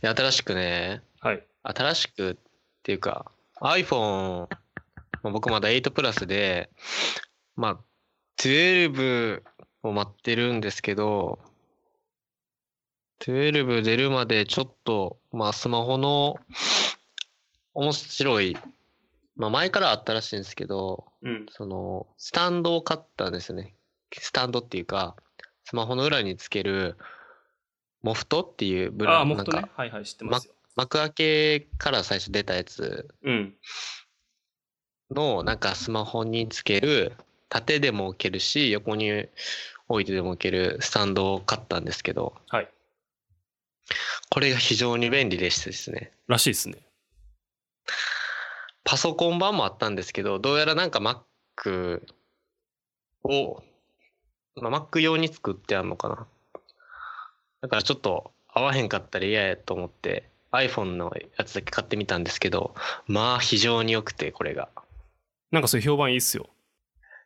や新しくね、はい。新しくっていうか、iPhone、まあ僕まだ8プラスで、まあ、12を待ってるんですけど、12出るまでちょっと、まあスマホの面白い、まあ前からあったらしいんですけど、うん。その、スタンドを買ったんですよね。スタンドっていうか、スマホの裏につける、モフトっていうブランド、モフトなんか。ねはいはい、知ってますよ。幕開けから最初出たやつうん。のなんかスマホにつける縦でも置けるし横に置いてでも置けるスタンドを買ったんですけどはい。これが非常に便利でしてですねらしいですね。パソコン版もあったんですけどどうやらなんか Mac を、まあ、Mac 用に作ってあるのかなだからちょっと合わへんかったら嫌やと思って iPhone のやつだけ買ってみたんですけどまあ非常に良くてこれがなんかそういう評判いいっすよ。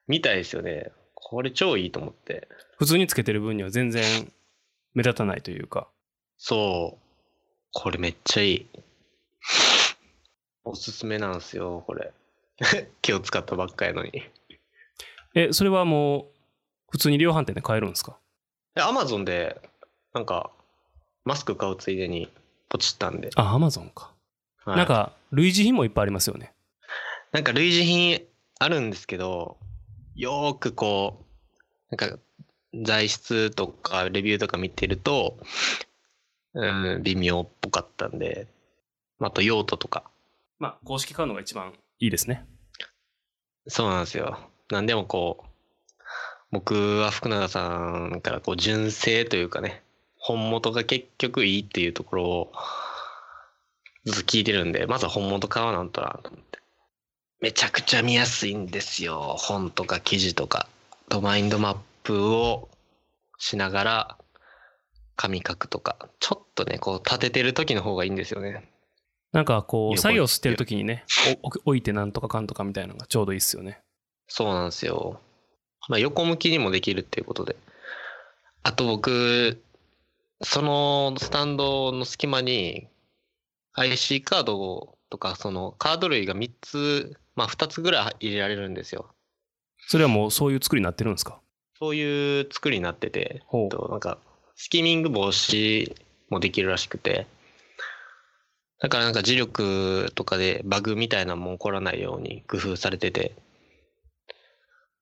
みたいですよね。これ超いいと思って。普通につけてる分には全然目立たないというか。そう。これめっちゃいい。おすすめなんですよ、これ。気を使ったばっかやのに。え、それはもう、普通に量販店で買えるんですか？アマゾンで、なんか、マスク買うついでにポチったんで。あ、アマゾンか。はいなんか、類似品もいっぱいありますよね。なんか類似品あるんですけど、よーくこう、なんか材質とかレビューとか見てると、うん、微妙っぽかったんで、あと用途とか。まあ、公式買うのが一番いいですね。そうなんですよ。なんでもこう、僕は福永さんからこう純正というかね、本元が結局いいっていうところをずっと聞いてるんで、まずは本元買わなんとなと思って。めちゃくちゃ見やすいんですよ。本とか記事とか。とマインドマップをしながら紙書くとか。ちょっとね、こう立ててる時の方がいいんですよね。なんかこう、作業してる時にね、お置いてなんとかかんとかみたいなのがちょうどいいっすよね。そうなんですよ。まあ、横向きにもできるっていうことで。あと僕、そのスタンドの隙間に IC カードとか、そのカード類が3つ、まあ2つぐらい入れられるんですよ。それはもうそういう作りになってるんですか？そういう作りになってて、えっとなんか、スキミング防止もできるらしくて、だからなんか磁力とかでバグみたいなのも起こらないように工夫されてて、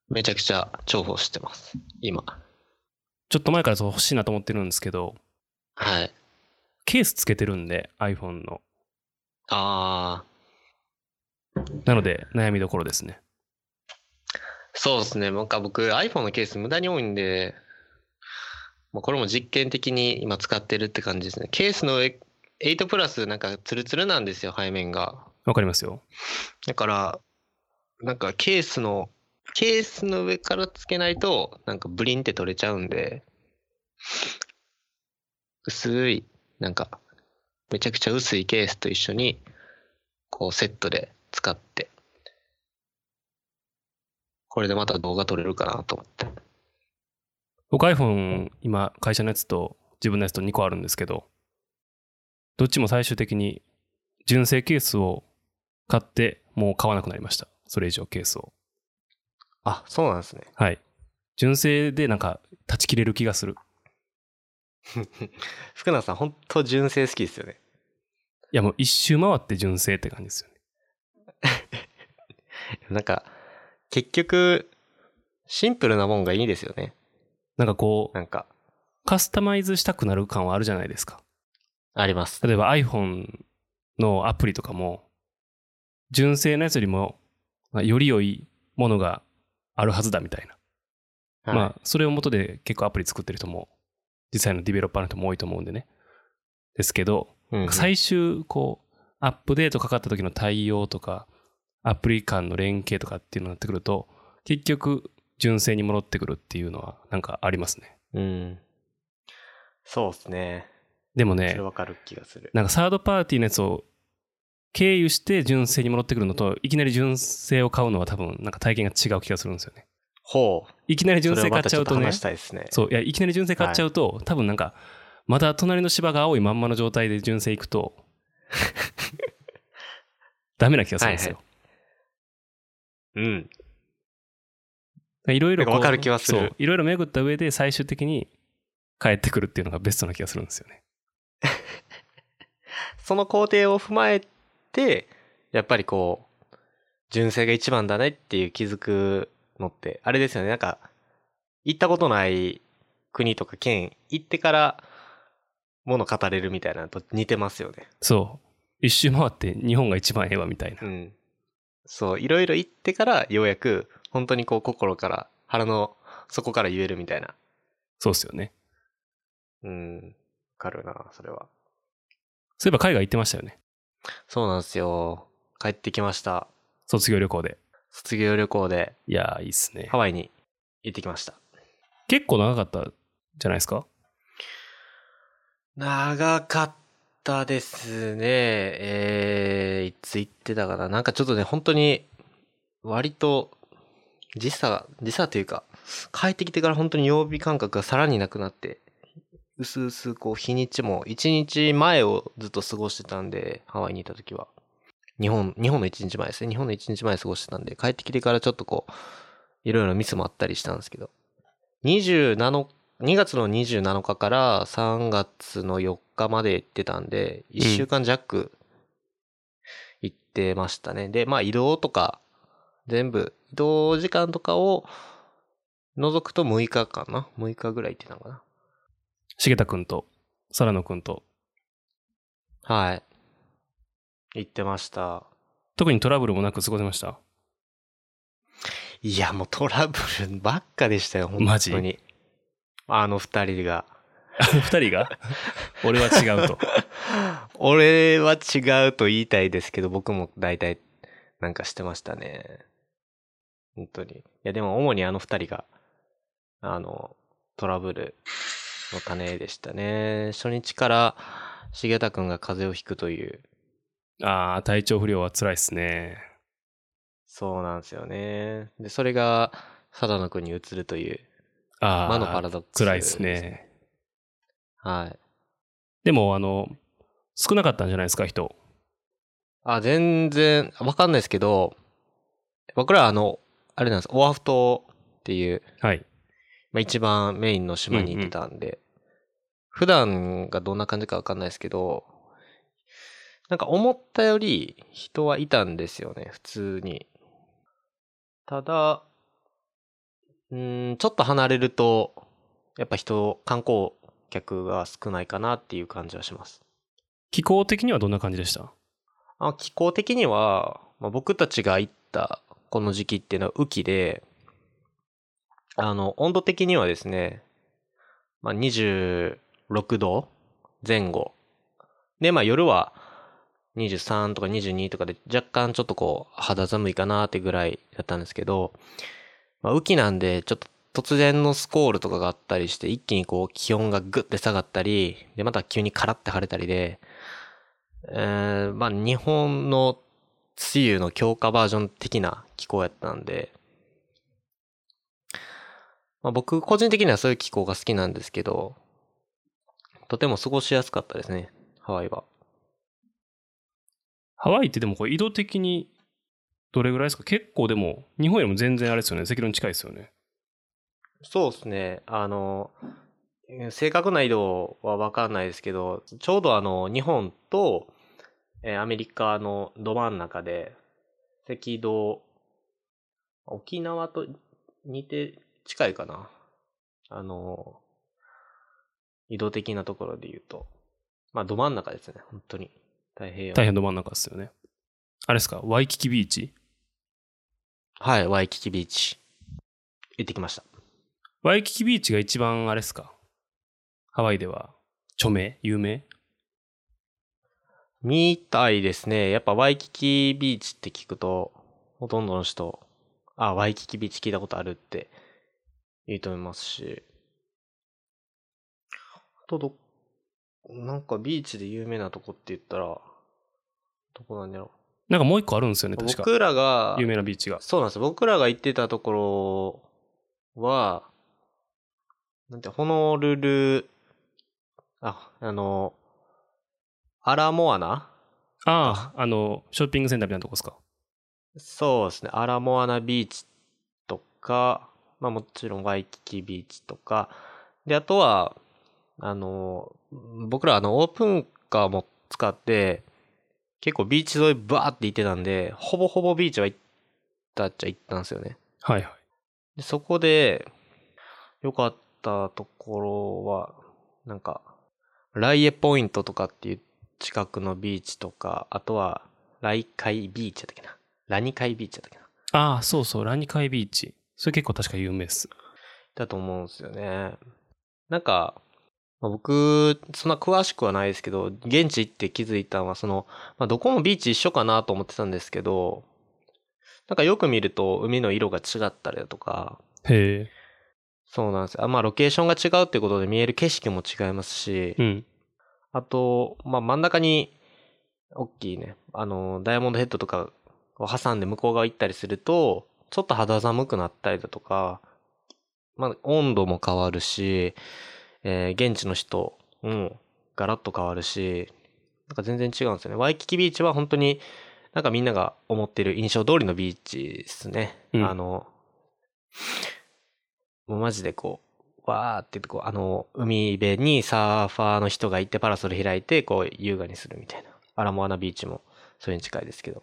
めちゃくちゃ重宝してます、今。ちょっと前からそう欲しいなと思ってるんですけど、はい。ケースつけてるんで、iPhone の。ああ、なので、悩みどころですね。そうですね。なんか僕 iPhone のケース無駄に多いんで、もうこれも実験的に今使ってるって感じですね。ケースの上8プラスなんかツルツルなんですよ、背面が。わかりますよ。だから、なんかケースの、ケースの上からつけないと、なんかブリンって取れちゃうんで、薄い、なんか、めちゃくちゃ薄いケースと一緒に、こうセットで使って、これでまた動画撮れるかなと思って。僕 iPhone、今、会社のやつと自分のやつと2個あるんですけど、どっちも最終的に純正ケースを買って、もう買わなくなりました。それ以上ケースを。あ、そうなんですね。はい。純正でなんか断ち切れる気がする。福永さん、本当純正好きですよね。いやもう一周回って純正って感じですよね。なんか、結局、シンプルなもんがいいですよね。なんかこう、なんか、カスタマイズしたくなる感はあるじゃないですか。あります。例えば iPhone のアプリとかも、純正のやつよりも、まあより良いものがあるはずだみたいな。はいまあ、それを元で結構アプリ作ってる人も、実際のディベロッパーの人も多いと思うんでね。ですけど、うんうん最終、こう、アップデートかかった時の対応とか、アプリ間の連携とかっていうのになってくると、結局、純正に戻ってくるっていうのは、なんかありますね。うん。そうですね。でもねそれ、わかる気がする。なんかサードパーティーのやつを経由して純正に戻ってくるのと、いきなり純正を買うのは多分、なんか体験が違う気がするんですよね。ほう。いきなり純正買っちゃうとねそね。そう、いや、いきなり純正買っちゃうと、多分なんか、まだ隣の芝が青いまんまの状態で純正行くと、ダメな気がするんですよ。うん。いろいろこうなんかわかる気はするそういろいろ巡った上で最終的に帰ってくるっていうのがベストな気がするんですよね。その工程を踏まえて、やっぱりこう、純正が一番だねっていう気づくのって、あれですよね。なんか、行ったことない国とか県行ってから、もの語れるみたいなのと似てますよね。そう。一周回って日本が一番ええわみたいな。うん。そう、いろいろ言ってから、ようやく、本当にこう、心から、腹の底から言えるみたいな。そうっすよね。うん。わかるな、それは。そういえば海外行ってましたよね。そうなんですよ。帰ってきました。卒業旅行で。卒業旅行で、いやー、いいっすねハ。ワイに行ってきました。結構長かったじゃないですか？長かったですね。えー、いつ行ってたかな？なんかちょっとね、本当に、割と、時差、時差というか、帰ってきてから本当に曜日感覚がさらになくなって、うすうすこう日にちも、一日前をずっと過ごしてたんで、ハワイにいた時は。日本、日本の一日前ですね。日本の一日前過ごしてたんで、帰ってきてからちょっとこう、いろいろミスもあったりしたんですけど、27 2月の27日から3月の4日まで行ってたんで、1週間弱行ってましたね。で、まあ移動とか、全部、移動時間とかを除くと6日かな ?6 日ぐらい行ってたのかな重田くんと、皿野くんと、はい。行ってました。特にトラブルもなく過ごせました？いや、もうトラブルばっかでしたよ、本マジ？当に。あの二人が。あ の二人が？俺は違うと。俺は違うと言いたいですけど、僕も大体なんかしてましたね。本当に。いや、でも主にあの二人が、あの、トラブルの種でしたね。初日から重田くんが風邪をひくという、ああ、体調不良は辛いっすね。そうなんですよね。で、それが、貞野くんに移るという、ああ、魔のパラドックス辛いっすね。はい。でも、あの、少なかったんじゃないですか、人。あ、全然、わかんないですけど、僕らはあの、あれなんです、オアフ島っていう、はい。まあ、一番メインの島に行ってたんで、普段がどんな感じかわかんないですけど、なんか思ったより人はいたんですよね、普通に。ただ、うーん、ちょっと離れると、やっぱ人、観光客が少ないかなっていう感じはします。気候的にはどんな感じでした？あ気候的には、まあ、僕たちが行ったこの時期っていうのは雨季で、あの、温度的にはですね、まあ、26度前後。で、まあ夜は23とか22とかで若干ちょっとこう肌寒いかなってぐらいだったんですけど、まあ、雨季なんでちょっと突然のスコールとかがあったりして一気にこう気温がグッて下がったり、でまた急にカラッて晴れたりで、えー、まあ日本の梅雨の強化バージョン的な気候やったんで、まあ、僕個人的にはそういう気候が好きなんですけど、とても過ごしやすかったですね、ハワイは。ハワイってでもこれ移動的にどれぐらいですか？結構でも、日本よりも全然あれですよね。赤道に近いですよね。そうですね。あの、正確な移動はわかんないですけど、ちょうどあの、日本と、えーアメリカのど真ん中で、赤道、沖縄と似て近いかな。あの、移動的なところで言うと。まあ、ど真ん中ですね。本当に。太平洋。大変ど真ん中ですよね。あれですか？ワイキキビーチ？はい、ワイキキビーチ。行ってきました。ワイキキビーチが一番あれですか？ハワイでは著名？有名？みたいですね。やっぱワイキキビーチって聞くと、ほとんどの人、あ、ワイキキビーチ聞いたことあるって言うと思いますし。あとど、なんかビーチで有名なとこって言ったら、どこなんだろなんかもう一個あるんですよね、う。確か。僕らが、有名なビーチが。そうなんです。僕らが行ってたところは、なんて、ホノルルあ、あの、アラモアナ？ああ、あの、ショッピングセンターみたいなとこですか？そうですね。アラモアナビーチとか、まあもちろんワイキキビーチとか、で、あとは、あの、僕らあのオープンカーも使って、結構ビーチ沿いバーって行ってたんで、ほぼほぼビーチは行ったっちゃ行ったんですよね。はいはい。でそこで、良かったところは、なんか、ライエポイントとかっていう近くのビーチとか、あとは、ライカイビーチやったっけな？ラニカイビーチやったっけな？ああ、そうそう、ラニカイビーチ。それ結構確か有名です。だと思うんですよね。なんか、まあ僕、そんな詳しくはないですけど、現地行って気づいたのは、その、まあ、どこもビーチ一緒かなと思ってたんですけど、なんかよく見ると海の色が違ったりだとか、へえ。そうなんですよ。あまあ、ロケーションが違うってことで見える景色も違いますし、うん。あと、まあ、真ん中に、大きいね、あの、ダイヤモンドヘッドとかを挟んで向こう側行ったりすると、ちょっと肌寒くなったりだとか、まあ、温度も変わるし、えー現地の人もガラッと変わるし、なんか全然違うんですよね。ワイキキビーチは本当になんかみんなが思ってる印象通りのビーチですね。うんあの、もうマジでこう、わーってこう、あの、海辺にサーファーの人がいてパラソル開いて、こう、優雅にするみたいな。アラモアナビーチもそれに近いですけど。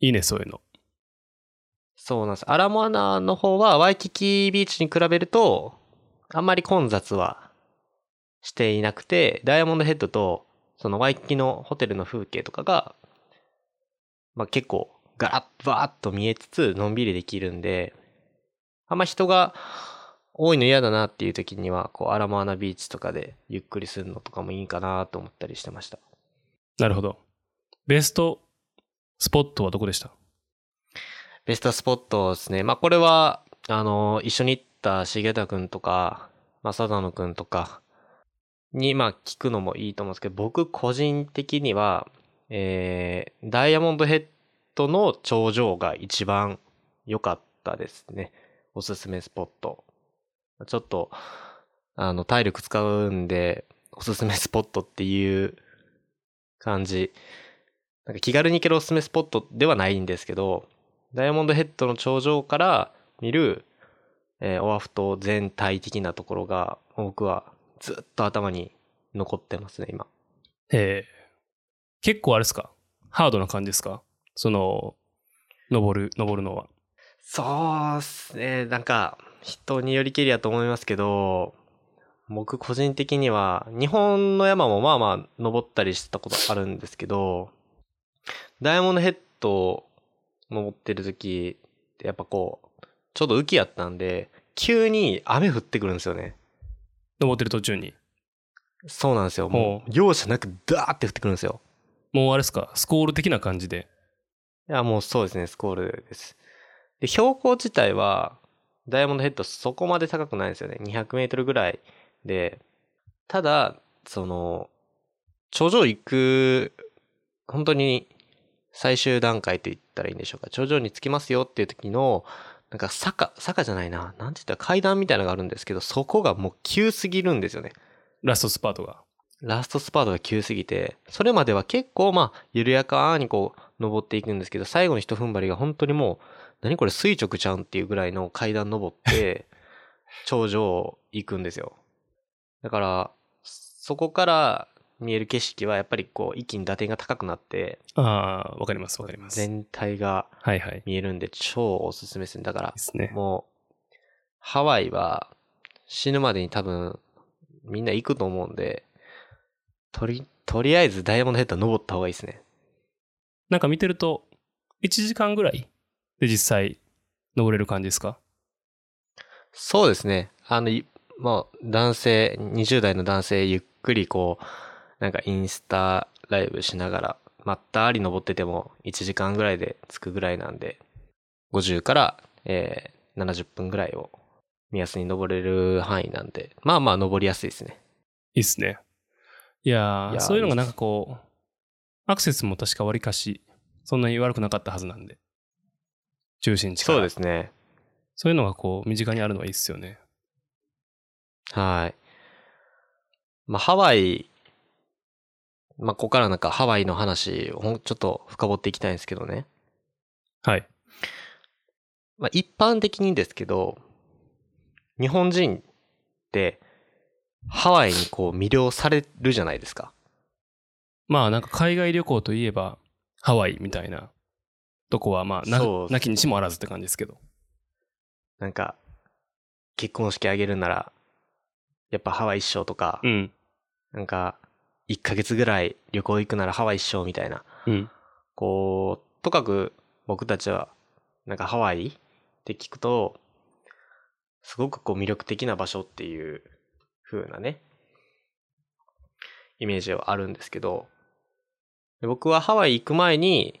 いいね、そういうの。そうなんです。アラモアナの方はワイキキビーチに比べると、あんまり混雑はしていなくて、ダイヤモンドヘッドと、そのワイキキのホテルの風景とかが、まあ結構ガラッ、バーッと見えつつ、のんびりできるんで、あんま人が多いの嫌だなっていう時には、こう、アラモアナビーチとかでゆっくりするのとかもいいかなと思ったりしてました。なるほど。ベストスポットはどこでした？ベストスポットですね。まあこれは、あの、一緒に行った重田くんとか、正野くんとかに、まあ聞くのもいいと思うんですけど、僕個人的には、えー、ダイヤモンドヘッドの頂上が一番良かったですね。おすすめスポット。ちょっと、あの、体力使うんで、おすすめスポットっていう感じ。なんか気軽に行けるおすすめスポットではないんですけど、ダイヤモンドヘッドの頂上から見る、えーオアフ島全体的なところが、僕はずっと頭に残ってますね、今。ええ結構あれですか？ハードな感じですか？その、登る、登るのは。そうっすね。なんか、人によりけりやと思いますけど、僕個人的には、日本の山もまあまあ登ったりしてたことあるんですけど、ダイヤモンドヘッド登ってる時ってやっぱこう、ちょうど雨季やったんで、急に雨降ってくるんですよね。登ってる途中に。そうなんですよ。もう、容赦なくダーって降ってくるんですよ。もうあれですか？スコール的な感じで。いや、もうそうですね、スコールです。で、標高自体は、ダイヤモンドヘッドそこまで高くないんですよね。200メートルぐらいで。ただ、その、頂上行く、本当に最終段階と言ったらいいんでしょうか。頂上に着きますよっていう時の、なんか坂、坂じゃないな。なんて言ったら階段みたいなのがあるんですけど、そこがもう急すぎるんですよね。ラストスパートが。ラストスパートが急すぎて、それまでは結構まあ、緩やかにこう、登っていくんですけど、最後の一踏ん張りが本当にもう、何これ垂直ちゃうんっていうぐらいの階段登って、頂上行くんですよ。だから、そこから見える景色はやっぱりこう、一気に打点が高くなって、ああ、わかりますわかります。全体が見えるんで超おすすめですね。だからで、すね。もう、ハワイは死ぬまでに多分みんな行くと思うんで、とり、とりあえずダイヤモンドヘッド登った方がいいですね。なんか見てると、1時間ぐらいで実際登れる感じですか？そうですね。あの、いもう男性、20代の男性ゆっくりこう、なんかインスタライブしながら、まったり登ってても1時間ぐらいで着くぐらいなんで、50から、えー70分ぐらいを目安に登れる範囲なんで、まあまあ登りやすいですね。いいっすね。いやそういうのがなんかこう、アクセスも確かわりかし、そんなに悪くなかったはずなんで。中心地から。そうですね。そういうのがこう、身近にあるのはいいっすよね。はい。まあ、ハワイ、まあ、ここからなんかハワイの話をちょっと深掘っていきたいんですけどね。はい。まあ、一般的にですけど、日本人ってハワイにこう魅了されるじゃないですか。まあなんか海外旅行といえばハワイみたいなとこはまあななきにしもあらずって感じですけど。なんか、結婚式あげるなら、やっぱハワイ一緒とか、うん。なんか、1ヶ月ぐらい旅行行くならハワイ一緒みたいな。うん。こう、とかく僕たちは、なんかハワイって聞くと、すごくこう魅力的な場所っていう風なね、イメージはあるんですけど、で僕はハワイ行く前に、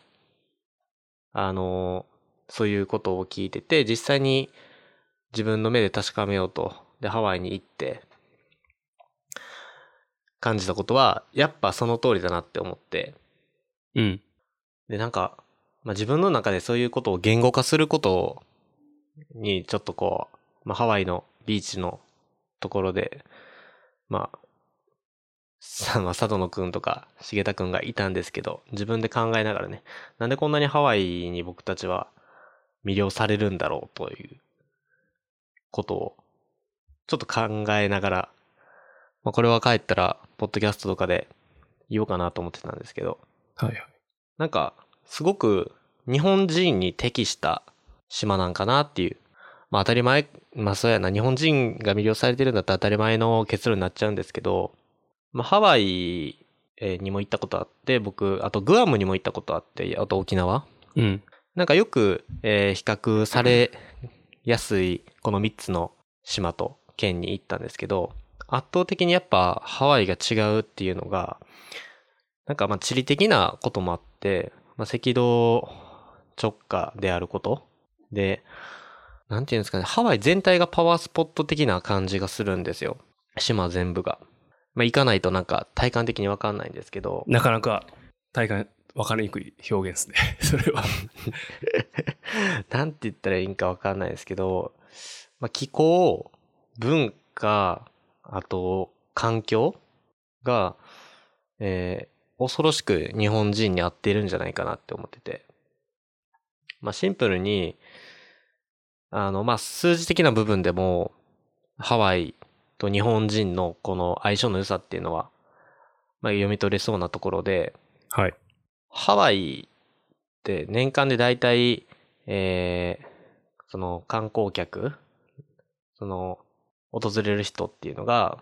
あの、そういうことを聞いてて、実際に自分の目で確かめようと、で、ハワイに行って、感じたことは、やっぱその通りだなって思って、うん。で、なんか、まあ、自分の中でそういうことを言語化することに、ちょっとこう、まあ、ハワイのビーチのところで、まあ、さ、まあ、佐野くんとか、重田くんがいたんですけど、自分で考えながらね、なんでこんなにハワイに僕たちは魅了されるんだろうということを、ちょっと考えながら、まあ、これは帰ったら、ポッドキャストとかで言おうかなと思ってたんですけど、はいはい。なんか、すごく日本人に適した島なんかなっていう。まあ当たり前、まあそうやな、日本人が魅了されてるんだったら当たり前の結論になっちゃうんですけど、まあハワイえーにも行ったことあって、僕、あとグアムにも行ったことあって、あと沖縄。うん。なんかよく、えー比較されやすいこの3つの島と県に行ったんですけど、圧倒的にやっぱハワイが違うっていうのが、なんかまあ地理的なこともあって、まあ赤道直下であることで、なんていうんですかね、ハワイ全体がパワースポット的な感じがするんですよ。島全部が。まあ行かないとなんか体感的にわかんないんですけど、なかなか体感分かりにくい表現ですね。それは。なんて言ったらいいんかわかんないですけど、まあ、気候、文化、あと環境が、えー恐ろしく日本人に合ってるんじゃないかなって思ってて。まあ、シンプルに、あの、まあ、数字的な部分でも、ハワイと日本人のこの相性の良さっていうのは、まあ、読み取れそうなところで、はい。ハワイって年間でだいたい、えー、その観光客、その、訪れる人っていうのが、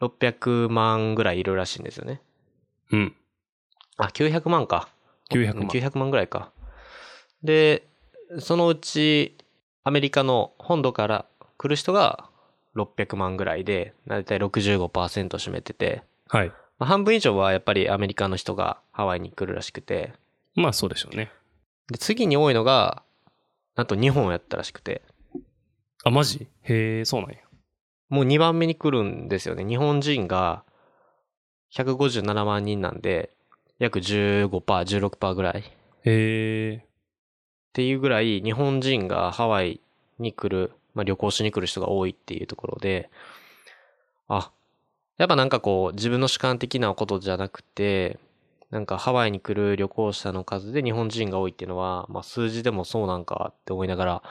600万ぐらいいるらしいんですよね。うん。あ、900万か。900万900万ぐらいか。で、そのうち、アメリカの本土から来る人が600万ぐらいで、だいたい65%占めてて、はい。まあ、半分以上はやっぱりアメリカの人がハワイに来るらしくて、まあそうでしょうね。で、次に多いのが、なんと日本やったらしくて、あ、マジ？へえ、そうなんや。もう2番目に来るんですよね。日本人が157万人なんで、約15%、16%ぐらい。っへえ。ていうぐらい、日本人がハワイに来る、まあ、旅行しに来る人が多いっていうところで、あ、やっぱなんかこう、自分の主観的なことじゃなくて、なんかハワイに来る旅行者の数で日本人が多いっていうのは、まあ数字でもそうなんかって思いながら、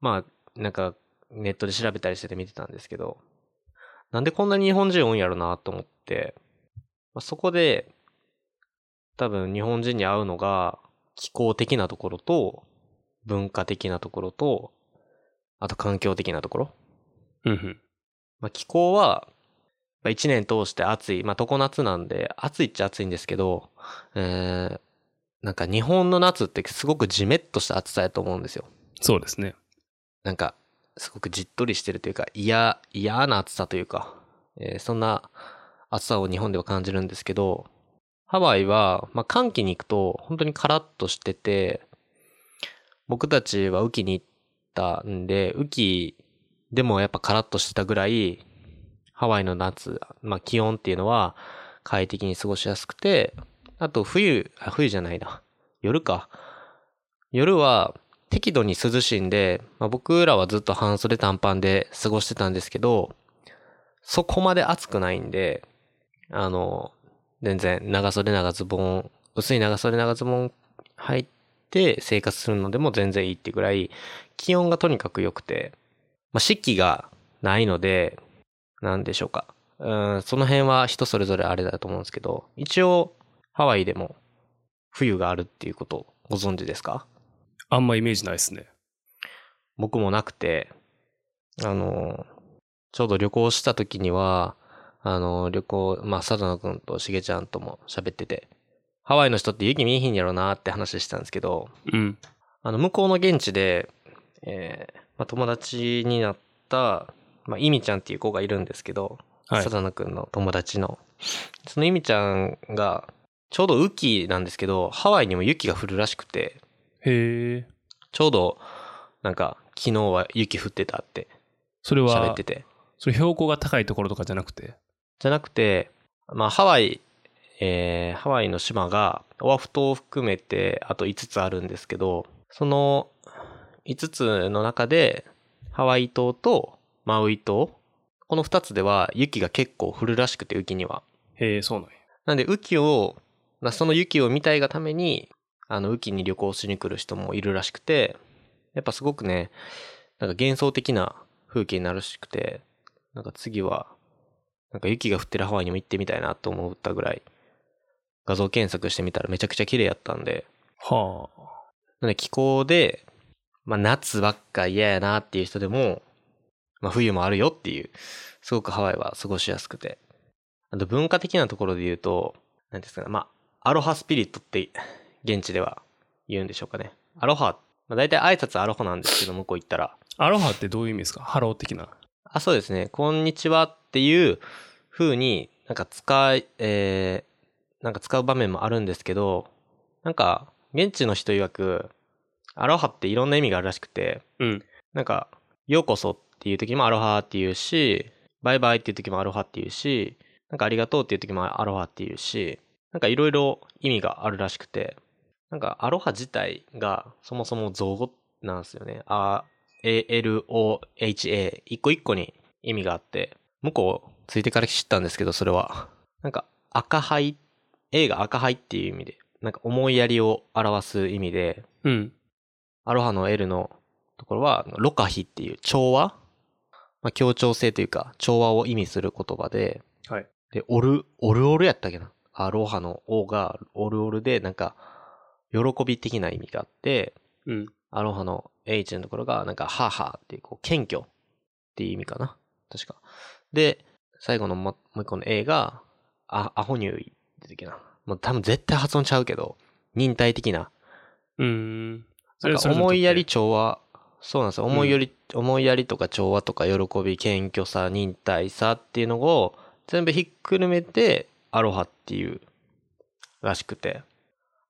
まあなんかネットで調べたりしてて見てたんですけど、なんでこんなに日本人多いんやろなと思って、まあ、そこで多分日本人に合うのが気候的なところと文化的なところと、あと環境的なところ。うんうん。まあ、気候は、まあ、一年通して暑い。まあ、常夏なんで、暑いっちゃ暑いんですけど、えー、なんか日本の夏ってすごくジメッとした暑さやと思うんですよ。そうですね。なんか、すごくじっとりしてるというか、嫌、嫌な暑さというか、えーそんな暑さを日本では感じるんですけど、ハワイは、まあ、寒気に行くと、本当にカラッとしてて、僕たちは雨季に行ったんで、雨季でもやっぱカラッとしてたぐらい、ハワイの夏、まあ、気温っていうのは快適に過ごしやすくて、あと冬、あ、冬じゃないな。夜か。夜は適度に涼しいんで、まあ、僕らはずっと半袖短パンで過ごしてたんですけど、そこまで暑くないんで、あの、全然長袖長ズボン、薄い長袖長ズボン履いて生活するのでも全然いいってぐらい、気温がとにかく良くて、まあ、四季がないので、なんでしょうか。うん、その辺は人それぞれあれだと思うんですけど、一応、ハワイでも冬があるっていうことをご存知ですか？あんまイメージないですね。僕もなくて、あの、ちょうど旅行した時には、あの、旅行、まあ、佐野くんとしげちゃんとも喋ってて、ハワイの人って雪見えひんやろなって話してたんですけど、うん。あの、向こうの現地で、えーまあ、友達になった、まあ、イミちゃんっていう子がいるんですけど、はい佐野くんの友達の。そのイミちゃんが、ちょうど雨季なんですけど、ハワイにも雪が降るらしくて、へえ。ちょうど、なんか、昨日は雪降ってたってそれは喋って、て。それ標高が高いところとかじゃなくて？じゃなくて、まあ、ハワイ、えーハワイの島が、オアフ島を含めて、あと5つあるんですけど、その5つの中で、ハワイ島とマウイ島、この2つでは雪が結構降るらしくて、雪には。へえ、そうなんや。なんで、雨季を、まあその雪を見たいがために、あの、雨季に旅行しに来る人もいるらしくて、やっぱすごくね、なんか幻想的な風景になるらしくて、なんか次は、なんか雪が降ってるハワイにも行ってみたいなと思ったぐらい、画像検索してみたらめちゃくちゃ綺麗やったんで、はあ。なんで気候で、まあ夏ばっか嫌やなっていう人でも、まあ冬もあるよっていう、すごくハワイは過ごしやすくて。あと文化的なところで言うと、なんですかね、まあ、アロハスピリットって現地では言うんでしょうかね。アロハ、まあ、大体挨拶アロハなんですけど、向こう行ったら。アロハってどういう意味ですか？ハロー的な。あ、そうですね。こんにちはっていう風になんか使い、えー、なんか使う場面もあるんですけど、なんか、現地の人曰く、アロハっていろんな意味があるらしくて、うん。なんか、ようこそっていう時もアロハって言うし、バイバイっていう時もアロハって言うし、なんかありがとうっていう時もアロハって言うし、なんかいろいろ意味があるらしくて、なんかアロハ自体がそもそも造語なんですよね。あ、A-L-O-H-A。一個一個に意味があって、向こうついてから知ったんですけど、それは。なんか赤灰、A が赤灰っていう意味で、なんか思いやりを表す意味で、うん。アロハの L のところは、ロカヒっていう調和？まあ、協調性というか、調和を意味する言葉で、はい。で、オル、オルオルやったっけな？アロハの O がオルオルで、なんか、喜び的な意味があって、うん。アロハの H のところが、なんか、ハーハーっていう、こう、謙虚っていう意味かな確か。で、最後のももう一個の A が、あ、アホニュイって時な。もう多分絶対発音ちゃうけど、忍耐的な。うーん。なんか思いやりそ調和、そうなんですよ。思いやり、思いやりとか調和とか喜び、謙虚さ、忍耐さっていうのを全部ひっくるめて、アロハっていうらしくて。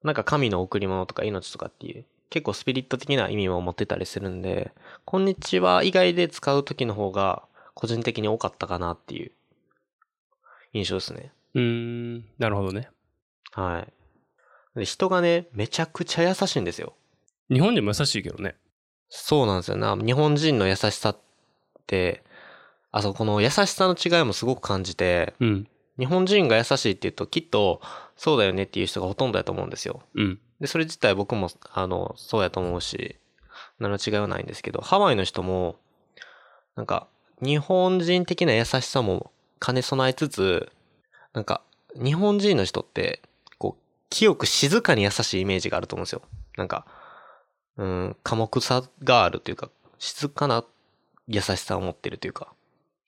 なんか神の贈り物とか命とかっていう、結構スピリット的な意味も持ってたりするんで、こんにちは以外で使う時の方が個人的に多かったかなっていう印象ですね。れうーん。なるほどね。はい。で人がね、めちゃくちゃ優しいんですよ。日本でも優しいけどね。そうなんですよな。日本人の優しさって、あ、そう、この優しさの違いもすごく感じて、うん。日本人が優しいって言うときっと、そうだよねっていう人がほとんどだと思うんですよ。うん。で、それ自体僕も、あの、そうやと思うし、何の違いはないんですけど、ハワイの人も、なんか、日本人的な優しさも兼ね備えつつ、なんか、日本人の人って、こう、清く静かに優しいイメージがあると思うんですよ。なんか、うん、寡黙さがあるというか、静かな優しさを持ってるというか。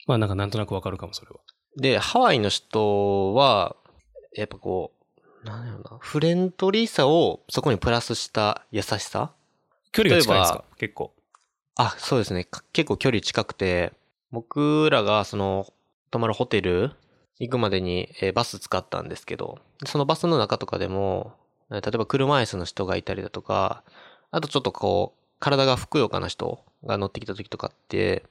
まあなんかなんとなくわかるかも、それは。で、ハワイの人は、やっぱこう、なんやろな、フレンドリーさをそこにプラスした優しさ？距離が近いんですか？結構。あ、そうですね。か結構距離近くて、僕らがその、泊まるホテル行くまでに、えーバス使ったんですけど、そのバスの中とかでも、えー例えば車椅子の人がいたりだとか、あとちょっとこう、体がふくよかな人が乗ってきた時とかって、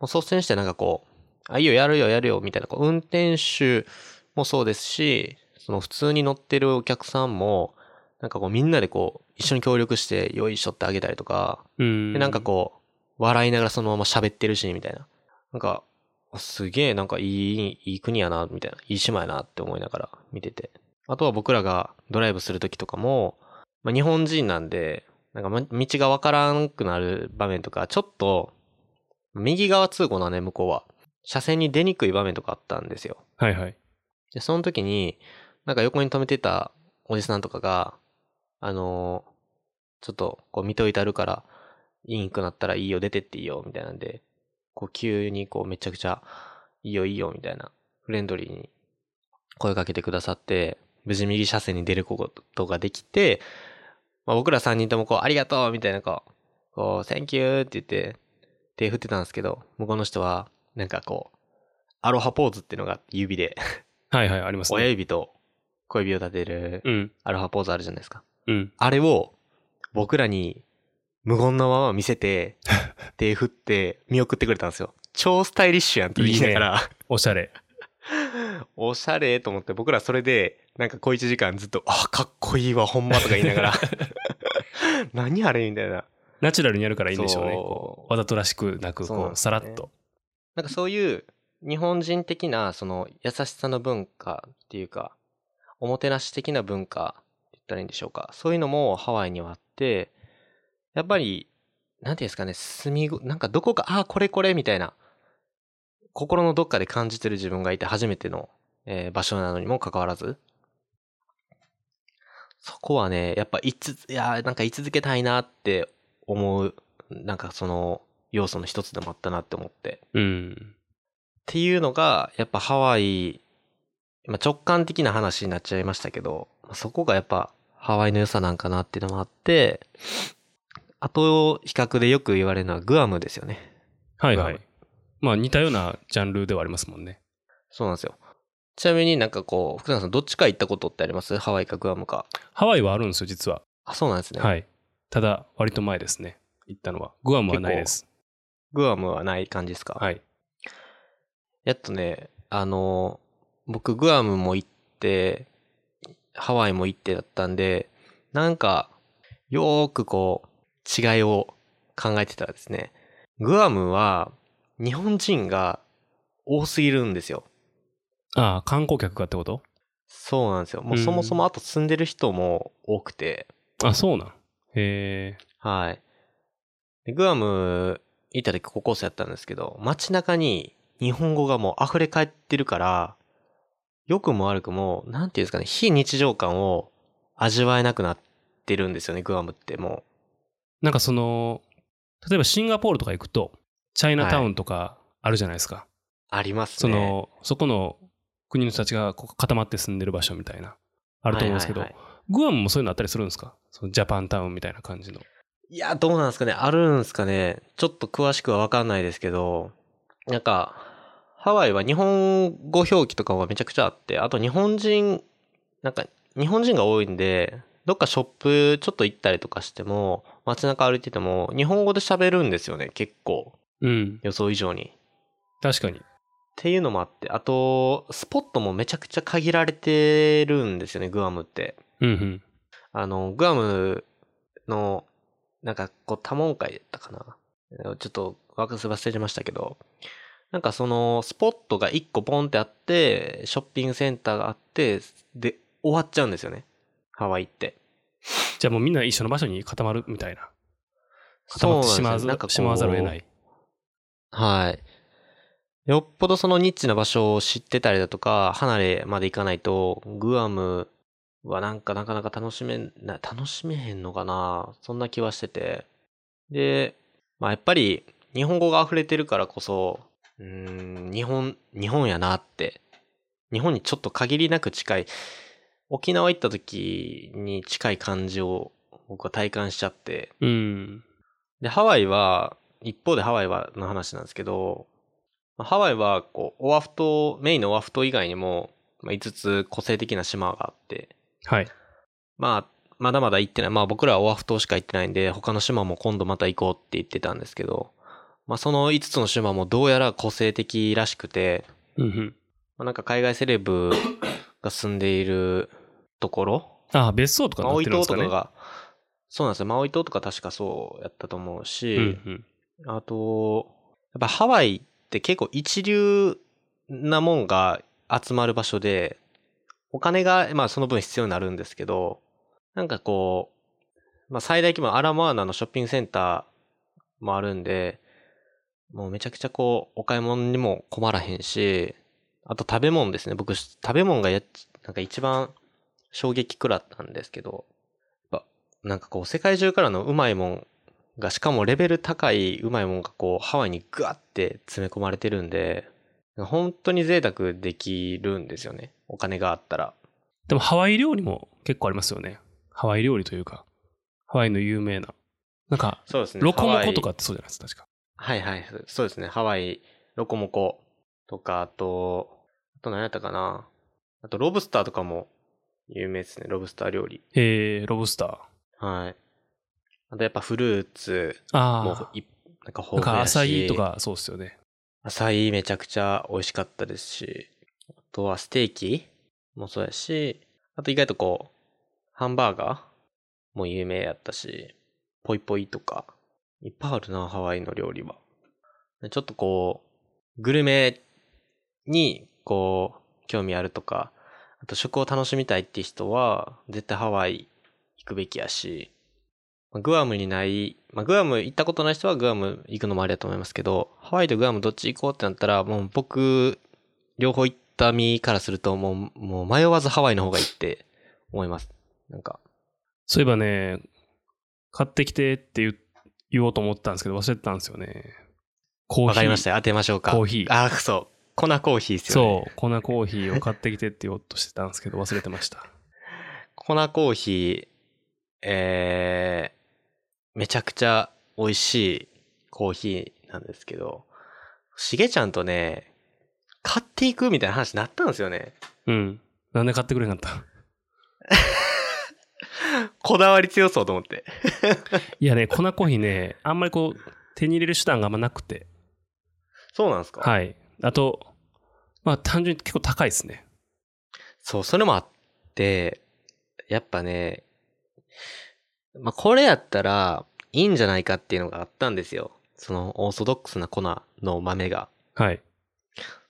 もう率先してなんかこう、あ、いいよ、やるよ、やるよ、みたいな、こう運転手もそうですし、その普通に乗ってるお客さんも、なんかこうみんなでこう、一緒に協力して、よいしょってあげたりとか、うーん。で、なんかこう、笑いながらそのまま喋ってるし、みたいな。なんか、あすげえなんかいい、いい国やな、みたいな、いい島やなって思いながら見てて。あとは僕らがドライブするときとかも、まあ、日本人なんで、なんかま道がわからんくなる場面とか、ちょっと、右側通行なね、向こうは。車線に出にくい場面とかあったんですよ。はいはい。で、その時に、なんか横に止めてたおじさんとかが、あのーちょっとこう見といてあるから、いいんくなったらいいよ、出てっていいよ、みたいなんで、こう急にこうめちゃくちゃ、いいよいいよ、みたいな、フレンドリーに声かけてくださって、無事右車線に出ることができて、まあ、僕ら3人ともこう、ありがとうみたいなこう、こう、センキューって言って、手振ってたんですけど、向こうの人は、なんかこう、アロハポーズっていうのが指で、はいはい、あります親ね。指と小指を立てるうん。アロハポーズあるじゃないですか。うん。あれを僕らに無言のまま見せて、手振って見送ってくれたんですよ。超スタイリッシュやんと言いながら、おしゃれ。おしゃれと思って僕らそれでなんか小1時間ずっと、あ、かっこいいわ、ほんまとか言いながら、何あれみたいな。ナチュラルにやるからいいんでしょうね。そうこうわざとらしくなく、こう、さらっと。なんかそういう日本人的なその優しさの文化っていうか、おもてなし的な文化って言ったらいいんでしょうか。そういうのもハワイにはあって、やっぱり、なんていうんですかね、住み、なんかどこか、ああ、これこれみたいな、心のどっかで感じてる自分がいて初めての、えー場所なのにもかかわらず、そこはね、やっぱいつ、いや、なんか居続けたいなって思う、なんかその要素の一つでもあったなって思って。うん。っていうのが、やっぱハワイ、まあ、直感的な話になっちゃいましたけど、そこがやっぱハワイの良さなんかなっていうのもあって、あと、比較でよく言われるのはグアムですよね。はいはい。まあ似たようなジャンルではありますもんね。そうなんですよ。ちなみになんかこう、福永さんどっちか行ったことってあります？ハワイかグアムか。ハワイはあるんですよ、実は。あ、そうなんですね。はい。ただ、割と前ですね。行ったのは。グアムはないです。グアムはない感じですか？はい。やっとね、あの、僕グアムも行って、ハワイも行ってだったんで、なんか、よーくこう、違いを考えてたらですね、グアムは日本人が多すぎるんですよ。ああ、観光客がってこと？そうなんですよ。もううんそもそもあと住んでる人も多くて、あ、そうなん。へえ。はい。でグアム行った時高校生やったんですけど、街中に日本語がもう溢れ返ってるから、良くも悪くも、なんていうんですかね、非日常感を味わえなくなってるんですよね、グアムってもなんかその、例えばシンガポールとか行くと、チャイナタウンとかあるじゃないですか。う。ありますね。その、そこの国の人たちが固まって住んでる場所みたいな、あると思うんですけど、はいはいはいグアムもそういうのあったりするんですか？そのジャパンタウンみたいな感じの。いや、どうなんですかね。あるんですかね。ちょっと詳しくはわかんないですけど、なんか、ハワイは日本語表記とかがめちゃくちゃあって、あと日本人、なんか、日本人が多いんで、どっかショップちょっと行ったりとかしても、街中歩いてても、日本語で喋るんですよね、結構。うん。予想以上に。っ確かに。ていうのもあって、あと、スポットもめちゃくちゃ限られてるんですよね、グアムって。うんうん。あの、グアムの、なんか、こう、多聞会だったかな。ちょっと、忘れましたけど、なんかその、スポットが1個ポンってあって、ショッピングセンターがあって、で、終わっちゃうんですよね。ハワイって。じゃあもうみんな一緒の場所に固まるみたいな。固まってしまわしまわざるを得ない。はい。よっぽどそのニッチな場所を知ってたりだとか、離れまで行かないと、グアムはなんかなかなか楽しめんな、楽しめへんのかなそんな気はしてて。で、まあやっぱり日本語が溢れてるからこそ、うーん、日本、日本やなって。日本にちょっと限りなく近い。沖縄行った時に近い感じを僕は体感しちゃって。うん。で、ハワイは、一方でハワイはの話なんですけど、まあハワイは、こう、オアフ島、メインのオアフ島以外にも、まあ、5つ個性的な島があって、はい。まあ、まだまだ行ってない。まあ僕らはオアフ島しか行ってないんで、他の島も今度また行こうって言ってたんですけど、まあその5つの島もどうやら個性的らしくて、うんうん。まあ、なんか海外セレブが住んでいるところ、ああ、別荘とかになマウイってるんですかね。島とかが、そうなんですよ。マウイ島とか確かそうやったと思うし、うんうん。あと、やっぱハワイっって結構一流なもんが集まる場所で、お金が、まあその分必要になるんですけど、なんかこう、まあ最大規模のアラモアナのショッピングセンターもあるんで、もうめちゃくちゃこう、お買い物にも困らへんし、あと食べ物ですね。僕、食べ物がや、なんか一番衝撃食らったんですけど、やっぱなんかこう、世界中からのうまいもんが、しかもレベル高いうまいもんがこう、ハワイにグワって詰め込まれてるんで、本当に贅沢できるんですよね。お金があったら。でもハワイ料理も結構ありますよね。ハワイ料理というか、ハワイの有名な。なんか、そうですね。ロコモコとかってそうじゃないですか、確か。はいはい。そうですね。ハワイ、ロコモコとか、あと、あと何やったかな。あと、ロブスターとかも有名ですね。ロブスター料理。えー、ロブスター。はい。あとやっぱフルーツもああ。いなんか豊なんか。アサイと。かそうっすよね。アサイめちゃくちゃ美味しかったですし、あとはステーキもそうやし、あと意外とこう、ハンバーガーも有名やったし、ポイポイとか、いっぱいあるな、ハワイの料理は。ちょっとこう、グルメに、こう、興味あるとか、あと食を楽しみたいって人は、絶対ハワイ行くべきやし、グアムにない、まあ、グアム行ったことない人はグアム行くのもありだと思いますけど、ハワイとグアムどっち行こうってなったら、もう僕、両方行った身からすると、もう、もう迷わずハワイの方がいいって思います。なんか、そういえばね、買ってきてって言おうと思ったんですけど、忘れてたんですよね。コーヒー。わかりました。当てましょうか。コーヒーあ、そう。粉コーヒーですよね。そう、粉コーヒーを買ってきてって言おうとしてたんですけど、忘れてました。粉コーヒー、えー、めちゃくちゃ美味しいコーヒーなんですけど、しげちゃんとね、買っていくみたいな話になったんですよね。うん。なんで買ってくれなかった？こだわり強そうと思って。いやね、粉コーヒーね、あんまりこう、手に入れる手段があんまなくて。そうなんですか？はい。あと、まあ単純に結構高いですね。そう、それもあって、やっぱね、まあ、これやったらいいんじゃないかっていうのがあったんですよ。そのオーソドックスな粉の豆が。はい。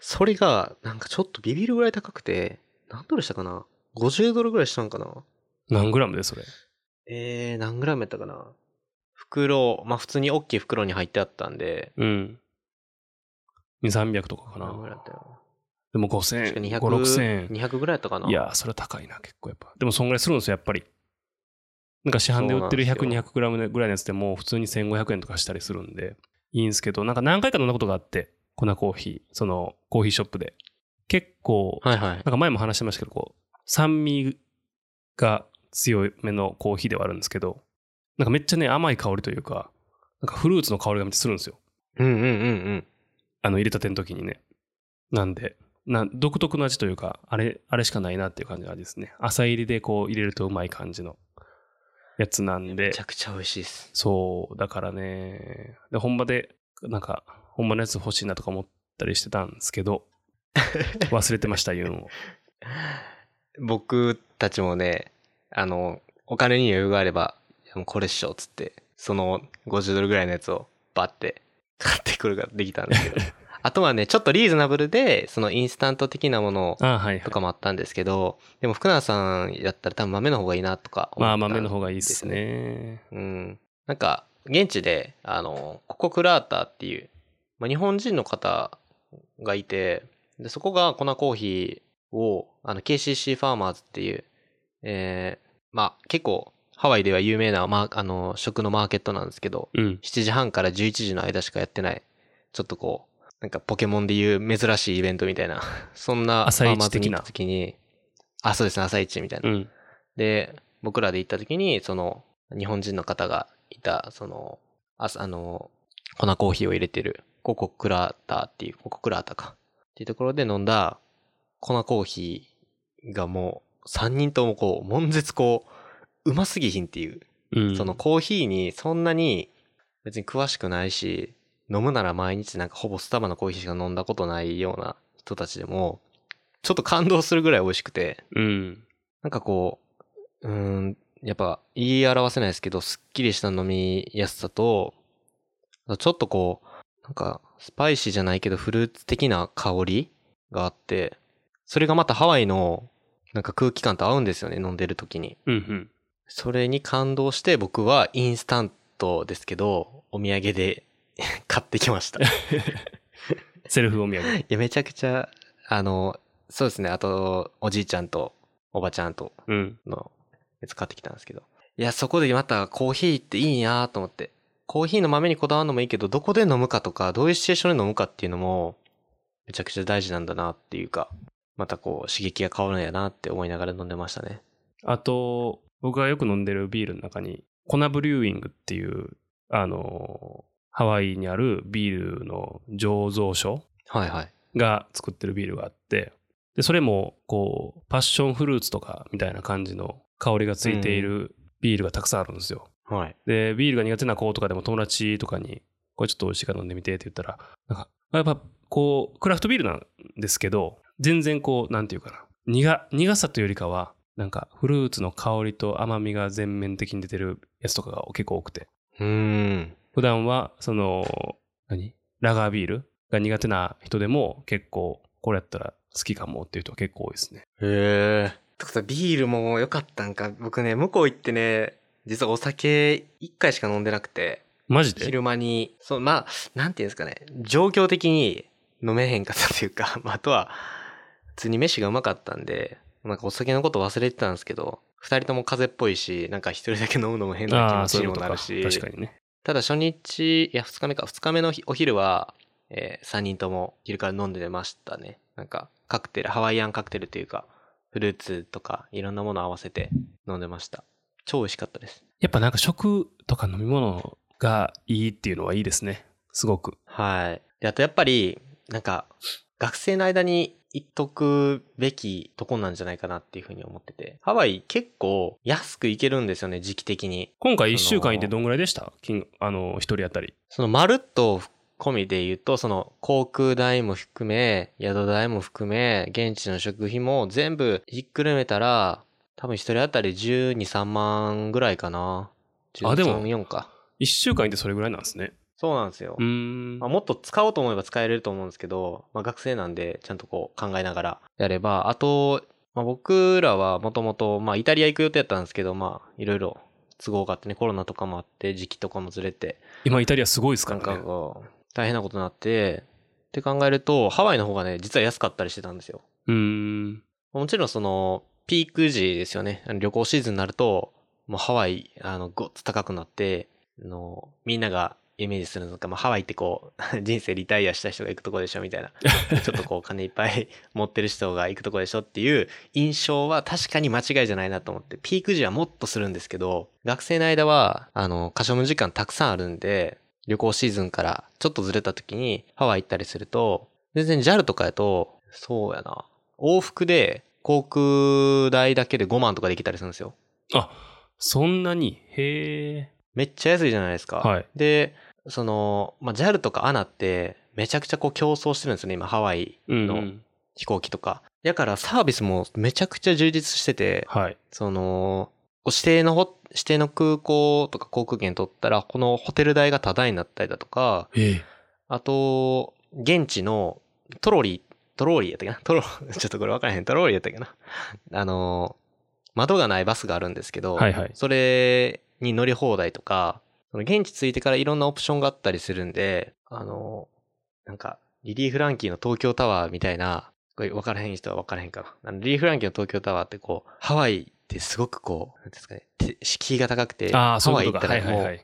それが、なんかちょっとビビるぐらい高くて、何ドルしたかな ?50 ドルぐらいしたんかな？何グラムでそれ？えー、何グラムやったかな？袋、まあ、普通に大きい袋に入ってあったんで、うん。2、300とかかな何。グラムやったよ？でも確5000か円、200、5、6000円。200ぐらいやったかな？いやー、それは高いな、結構やっぱ。でもそんぐらいするんですよ、やっぱり。なんか市販で売ってる100、そうなんですよ200グラムぐらいのやつでもう普通に1500円とかしたりするんで、いいんですけど、なんか何回か飲んだことがあって、粉コーヒー、そのコーヒーショップで。結構、はいはいなん。か前も話してましたけど、こう、酸味が強めのコーヒーではあるんですけど、なんかめっちゃね、甘い香りというか、なんかフルーツの香りがめっちゃするんですよ。うんうんうんうん。あの、入れたての時にね。なんで、な独特の味というか、あれ、あれしかないなっていう感じの味ですね。朝入りでこう入れるとうまい感じのやつなんでめちゃ、くちゃ美味しいです。そう、だからね、で、本場で、なんか、本場のやつ欲しいなとか思ったりしてたんですけど、忘れてました、言うのを。僕たちもね、あの、お金に余裕があれば、これっしょっつって、その50ドルぐらいのやつをバッて買ってくるができたんですけど。あとはね、ちょっとリーズナブルで、そのインスタント的なもの。とかもあったんですけど、でも福永さんやったら多分豆の方がいいなとか思ったまあ、豆の方がいいですね。うん。なんか、現地で、あの、ココクラーターっていう、まあ、日本人の方がいて、で、そこが粉コーヒーを、あの、KCC ファーマーズっていう、えー、まあ、結構、ハワイでは有名な、まあ、あの、食のマーケットなんですけど、うん。7時半から11時の間しかやってない、ちょっとこう、なんかポケモンでいう珍しいイベントみたいな、そんな朝市ファーマーズに的な行った時に、あ、そうですね、朝市みたいなう。ん。で、僕らで行った時に、その、日本人の方がいた、その、ああの、粉コーヒーを入れてる、ココクラーターっていう、ココクラータか。っていうところで飲んだ粉コーヒーがもう、3人ともこう、悶絶こう、うますぎひんっていう。うん。そのコーヒーにそんなに別に詳しくないし、飲むなら毎日なんかほぼスタバのコーヒーしか飲んだことないような人たちでも、ちょっと感動するぐらい美味しくて、うん。なんかこう、うーん、やっぱ言い表せないですけど、すっきりした飲みやすさと、ちょっとこう、なんかスパイシーじゃないけどフルーツ的な香りがあって、それがまたハワイのなんか空気感と合うんですよね、飲んでる時に。うんうん。それに感動して僕はインスタントですけど、お土産で 買ってきました。い セルフお土産。や、めちゃくちゃ、あの、そうですね、あと、おじいちゃんとおばちゃんとうん。のやつ買ってきたんですけど。いや、そこでまたコーヒーっていいなと思って。コーヒーの豆にこだわるのもいいけど、どこで飲むかとか、どういうシチュエーションで飲むかっていうのも、めちゃくちゃ大事なんだなっていうか、またこう、刺激が変わるんやなって思いながら飲んでましたね。あと、僕がよく飲んでるビールの中に、コナブリューイングっていう、あの、ハワイにあるビールの醸造所はいはい。が作ってるビールがあって、で、それも、こう、パッションフルーツとかみたいな感じの香りがついているビールがたくさんあるんですよ。はい。で、ビールが苦手な子とかでも友達とかに、これちょっと美味しいから飲んでみてって言ったら、なんか、やっぱ、こう、クラフトビールなんですけど、全然こう、なんていうかな、苦、苦さというよりかは、なんか、フルーツの香りと甘みが全面的に出てるやつとかが結構多くて、うーん。普段は、その、何？ラガービール？が苦手な人でも結構、これやったら好きかもっていう人は結構多いですね。へえ。とかさ、ビールも良かったんか。僕ね、向こう行ってね、実はお酒一回しか飲んでなくて、マジで？昼間に、そう、まあ、なんていうんですかね、状況的に飲めへんかったというか、まあ、あとは、普通に飯がうまかったんで、なんかお酒のこと忘れてたんですけど、二人とも風邪っぽいし、なんか一人だけ飲むのも変な気持ちに。もなるし、確かにね。ただ初日、いや二日目か、二日目の日お昼は、えー、三人とも昼から飲んでましたね。なんか、カクテル、ハワイアンカクテルというか、フルーツとかいろんなもの合わせて飲んでました。超美味しかったです。やっぱなんか食とか飲み物がいいっていうのはいいですね。すごく。はい。で、あとやっぱり、なんか、学生の間に行っとくべきとこなんじゃないかなっていうふうに思ってて。ハワイ結構安く行けるんですよね、時期的に。今回1その週間いてどんぐらいでした？金あの、一人当たり。そのまるっと込みで言うと、その航空代も含め、宿代も含め、現地の食費も全部ひっくるめたら、多分一人当たり12、3万ぐらいかな。あでも13 4か。1週間いてそれぐらいなんですね。そうなんですよ。まあ、。もっと使おうと思えば使えれると思うんですけど、まあ、学生なんでちゃんとこう考えながらやれば、あと、まあ、僕らはもともと、まあ、イタリア行く予定だったんですけど、まあ、いろいろ都合があってね、コロナとかもあって、時期とかもずれて、今イタリアすごいですかなんらね。かこう、大変なことになって、って考えると、ハワイの方がね、実は安かったりしてたんですよ。うーん。もちろんその、ピーク時ですよね。旅行シーズンになると、もうハワイ、あの、ごっつ高くなって、あの、みんながイメージするのが、まあ、ハワイってこう、人生リタイアした人が行くとこでしょ、みたいな。ちょっとこう、金いっぱい 持ってる人が行くとこでしょっていう印象は確かに間違いじゃないなと思って、ピーク時はもっとするんですけど、学生の間は、あの、過ชั่務時間たくさんあるんで、旅行シーズンからちょっとずれた時にハワイ行ったりすると、全然 JAL とかやと、そうやな、往復で航空代だけで5万とかできたりするんですよ。あ、そんなに？へえ。めっちゃ安いじゃないですか。はいで、その、まあ、JAL とか ANA ってめちゃくちゃこう競争してるんですよね、今ハワイうん、うのん。飛行機とか。だからサービスもめちゃくちゃ充実してて、はい。その、指定のほ、指定の空港とか航空券取ったら、このホテル代がタダになったりだとか、ええ。あと、現地のトロリー、トローリーやったっけな？トロ、ちょっとこれ分からへん。トローリーやったっけな？あの、窓がないバスがあるんですけど、はいはいそれに乗り放題とか、その現地着いてからいろんなオプションがあったりするんで、あの、なんか、リリー・フランキーの東京タワーみたいな、これ分からへん人は分からへんかな。あのリリー・フランキーの東京タワーってこう、ハワイってすごくこう、なんですかね、て敷居が高くて、ハ。ワイ行ったらもう。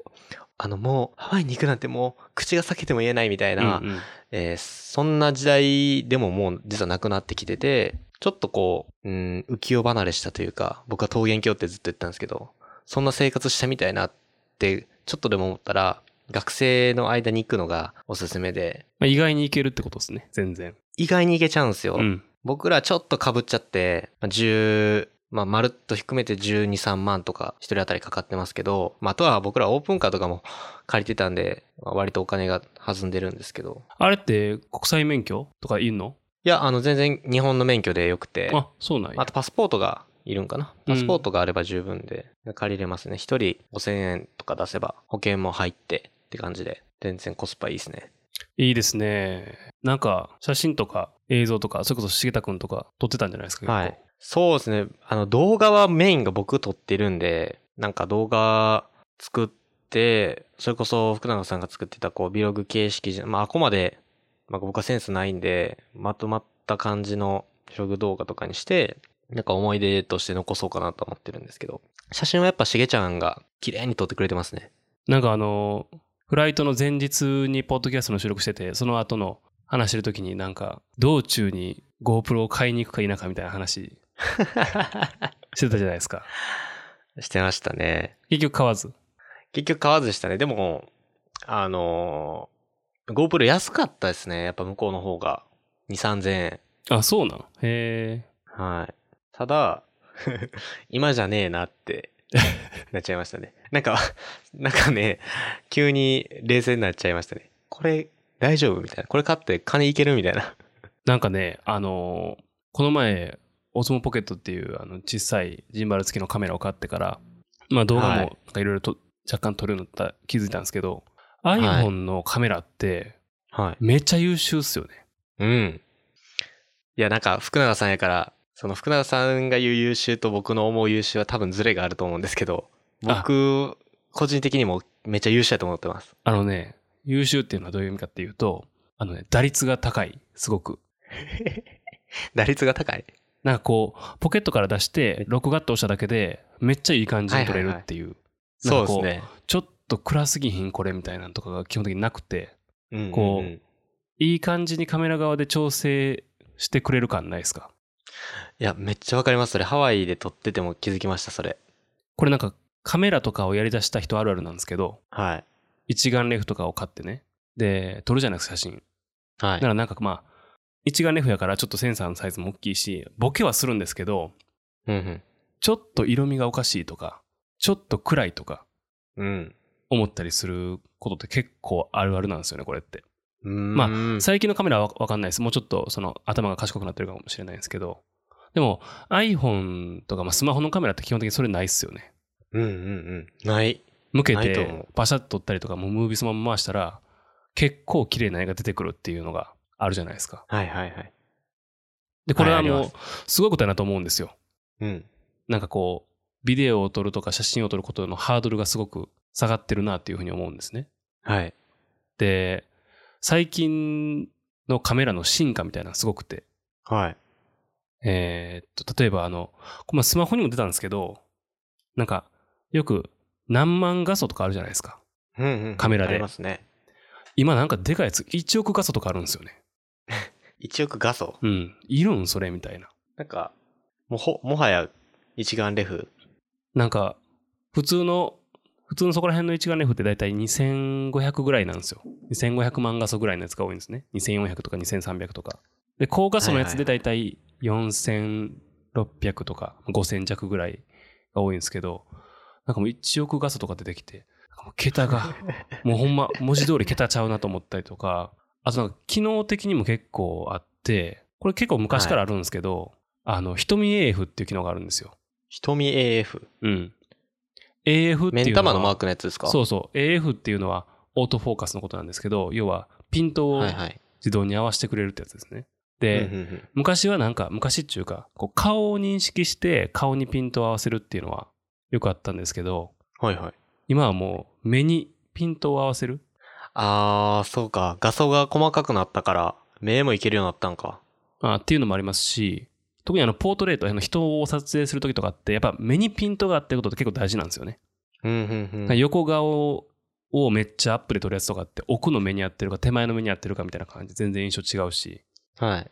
あのもう、ハワイに行くなんてもう、口が裂けても言えないみたいな、うんうんえーそんな時代でももう実はなくなってきてて、ちょっとこう、うん、浮世離れしたというか、僕は桃源郷ってずっと言ったんですけど、そんな生活したみたいなって、ちょっとでも思ったら、学生の間に行くのがおすすめで、まあ、意外にいけるってことですね。全然。意外に行けちゃうんですよ。うん。僕らちょっと被っちゃって、まあ10、まあ、まるっと含めて12、3万とか一人当たりかかってますけど、まあ、あとは僕らオープンカーとかも借りてたんで、まあ割とお金が弾んでるんですけど、あれって国際免許とかいるの？いや、あの、全然日本の免許でよくて、あ、そうなんや。あとパスポートがいるんかな？パスポートがあれば十分で借りれますね。一人5000円とか出せば保険も入ってって感じで、全然コスパいいですね。いいですね。なんか、写真とか映像とか、それこそ重田くんとか撮ってたんじゃないですか、はい。そうですね。あの、動画はメインが僕撮ってるんで、なんか動画作って、それこそ福永さんが作ってたこう、ビログ形式じゃ、まあ、あこまで、まあ、僕はセンスないんで、まとまった感じのビログ動画とかにして、なんか思い出として残そうかなと思ってるんですけど、写真はやっぱしげちゃんが綺麗に撮ってくれてますね。なんかあの、フライトの前日にポッドキャストの収録してて、その後の話してる時になんか、道中に GoPro を買いに行くか否かみたいな話 してたじゃないですか。してましたね。結局買わず？結局買わずでしたね。でも、あのー GoPro 安かったですね。やっぱ向こうの方が。2、3000円。あ、そうなん？へえ。はい。ただ、今じゃねえなって なっちゃいましたね。なんか、なんかね、急に冷静になっちゃいましたね。これ大丈夫？みたいな。これ買って金いける？みたいな。なんかね、あのーこの前、オスモポケットっていうあの小さいジンバル付きのカメラを買ってから、まあ動画はいもいろいろと若干撮るようになった気づいたんですけど、い iPhone のカメラってはい。めっちゃ優秀っすよね。うん。いや、なんか、福永さんやから、その福永さんが言う優秀と僕の思う優秀は多分ズレがあると思うんですけど、僕、個人的にもめっちゃ優秀だと思ってます。あのね、優秀っていうのはどういう意味かっていうと、あのね、打率が高い、すごく。打率が高い？なんかこう、ポケットから出して、録画って押しただけで、めっちゃいい感じに撮れるっていう。そうですね。ちょっと暗すぎひんこれみたいなのとかが基本的になくて、うんこういい感じにカメラ側で調整してくれる感ないですか？いや、めっちゃわかります。それ、ハワイで撮ってても気づきました、それ。これなんかカメラとかをやり出した人あるあるなんですけど、はい。一眼レフとかを買ってね。で、撮るじゃないですか、写真。はいだか。らなんかまあ、一眼レフやからちょっとセンサーのサイズも大きいし、ボケはするんですけど、うんちょっと色味がおかしいとか、ちょっと暗いとかうん。思ったりすることって結構あるあるなんですよね、これって。うん。まあうん最近のカメラはわかんないです。もうちょっとその頭が賢くなってるかもしれないですけど、でも iPhone とかまあスマホのカメラって基本的にそれないっすよね。うんうんうん。ない。向けてないと思うパシャッと撮ったりとか、もうムービーそのまま回したら、結構綺麗な絵が出てくるっていうのがあるじゃないですか。はいはいはい。で、これはもうすごいことやなと思うんですよ。うん。なんかこう、ビデオを撮るとか写真を撮ることのハードルがすごく下がってるなっていうふうに思うんですね。はい。で、最近のカメラの進化みたいなのがすごくて、はい。えーっと、例えばあの、まあ、スマホにも出たんですけど、なんか、よく何万画素とかあるじゃないですか。うんうん。カメラでありますね。今なんかでかいやつ1億画素とかあるんですよね。1億画素。うん。いるん？それみたいな。なんか、もほ、もはや一眼レフ。なんか、普通の、普通のそこら辺の一眼レフって大体2500ぐらいなんですよ。2500万画素ぐらいのやつが多いんですね。2400とか2300とか。で、高画素のやつで大体4600とか5000弱ぐらいが多いんですけど、なんかもう1億画素とか出てきて、桁が、もうほんま文字通り桁ちゃうなと思ったりとか、あとなんか機能的にも結構あって、これ結構昔からあるんですけど、あの、瞳 AF っていう機能があるんですよ。瞳 AF。うん。AF って目いうのはん玉のマークのやつですか？そうそう。AF っていうのはオートフォーカスのことなんですけど、要はピントをはいはい。自動に合わせてくれるってやつですね。うんで、うんうん昔はなんか、昔っていうか、こう顔を認識して顔にピントを合わせるっていうのはよくあったんですけど、はいはい。今はもう目にピントを合わせるあー、そうか。画素が細かくなったから、目もいけるようになったんか。あっていうのもありますし、特にあのポートレート、あの人を撮影するときとかって、やっぱ目にピントがあってることって結構大事なんですよね。うんうんうん。横顔をめっちゃアップで撮るやつとかって奥の目に合ってるか手前の目に合ってるかみたいな感じで全然印象違うしはい。っ